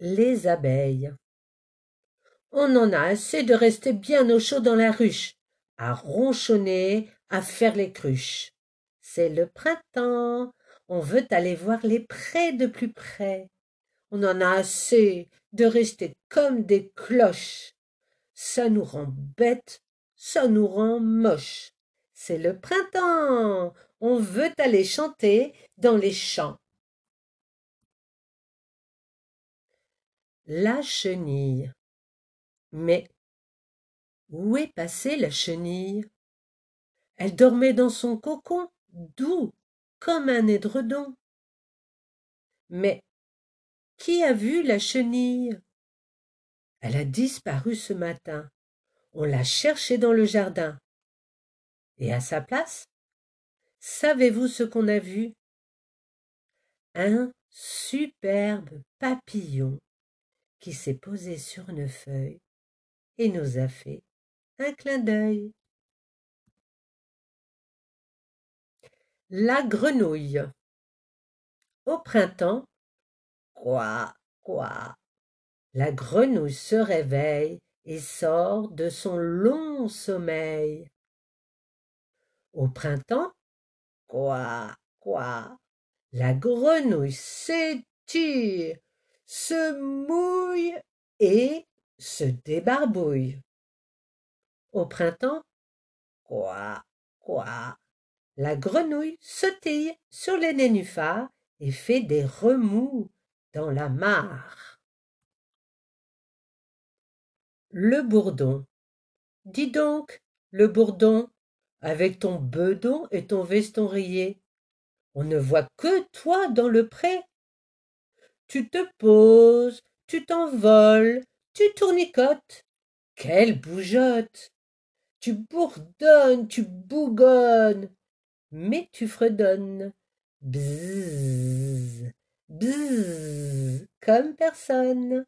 Les abeilles. On en a assez de rester bien au chaud dans la ruche, à ronchonner, à faire les cruches. C'est le printemps, on veut aller voir les prés de plus près. On en a assez de rester comme des cloches. Ça nous rend bêtes, ça nous rend moches. C'est le printemps, on veut aller chanter dans les champs. La chenille. Mais où est passée la chenille? Elle dormait dans son cocon, doux comme un édredon. Mais qui a vu la chenille? Elle a disparu ce matin. On l'a cherchée dans le jardin. Et à sa place, savez-vous ce qu'on a vu? Un superbe papillon qui s'est posé sur une feuille et nous a fait un clin d'œil. La grenouille. Au printemps, quoi, quoi, la grenouille se réveille et sort de son long sommeil. Au printemps, quoi, quoi, la grenouille s'étire se mouille et se débarbouille. Au printemps, quoi, quoi, la grenouille sautille sur les nénuphars et fait des remous dans la mare. Le bourdon. Dis donc, le bourdon, avec ton bedon et ton veston rayé, on ne voit que toi dans le pré tu te poses, tu t'envoles, tu tournicotes. Quelle bougeotte Tu bourdonnes, tu bougonnes, mais tu fredonnes. Bzzz, bzzz, comme personne.